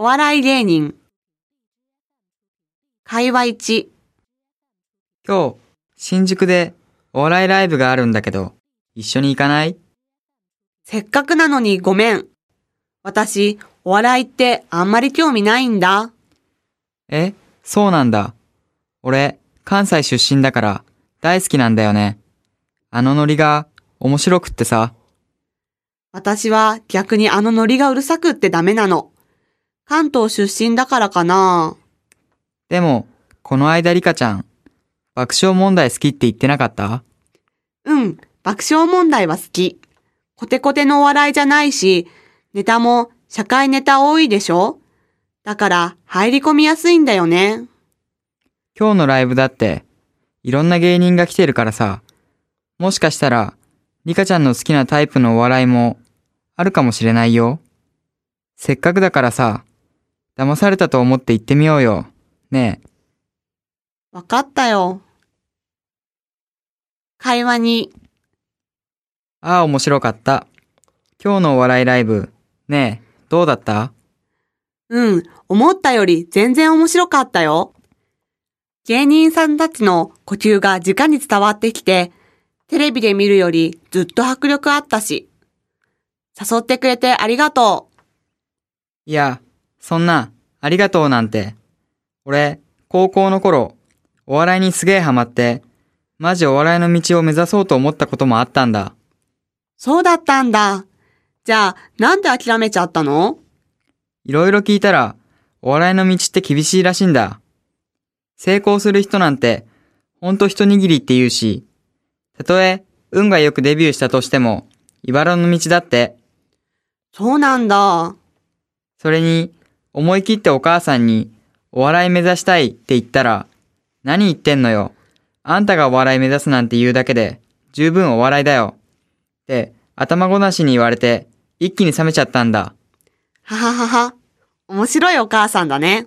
お笑い芸人。会話1。今日、新宿でお笑いライブがあるんだけど、一緒に行かない？せっかくなのにごめん。私、お笑いってあんまり興味ないんだ。え？そうなんだ。俺、関西出身だから大好きなんだよね。あのノリが面白くってさ。私は逆にあのノリがうるさくってダメなの。関東出身だからかな。でも、この間リカちゃん、爆笑問題好きって言ってなかった？うん、爆笑問題は好き。コテコテのお笑いじゃないし、ネタも社会ネタ多いでしょ？だから入り込みやすいんだよね。今日のライブだって、いろんな芸人が来てるからさ、もしかしたら、リカちゃんの好きなタイプのお笑いもあるかもしれないよ。せっかくだからさ、騙されたと思って行ってみようよ。ねえ。わかったよ。会話に、ああ、面白かった。今日のお笑いライブ、ねえ、どうだった？うん、思ったより全然面白かったよ。芸人さんたちの呼吸が直に伝わってきて、テレビで見るよりずっと迫力あったし。誘ってくれてありがとう。いや、そんな、ありがとうなんて。俺、高校の頃、お笑いにすげえハマって、マジお笑いの道を目指そうと思ったこともあったんだ。そうだったんだ。じゃあ、なんで諦めちゃったの？いろいろ聞いたら、お笑いの道って厳しいらしいんだ。成功する人なんて、ほんと一握りって言うし、たとえ、運がよくデビューしたとしても、茨の道だって、そうなんだ。それに、思い切ってお母さんに、お笑い目指したいって言ったら、何言ってんのよ。あんたがお笑い目指すなんて言うだけで、十分お笑いだよ。って、頭ごなしに言われて、一気に冷めちゃったんだ。はははは。面白いお母さんだね。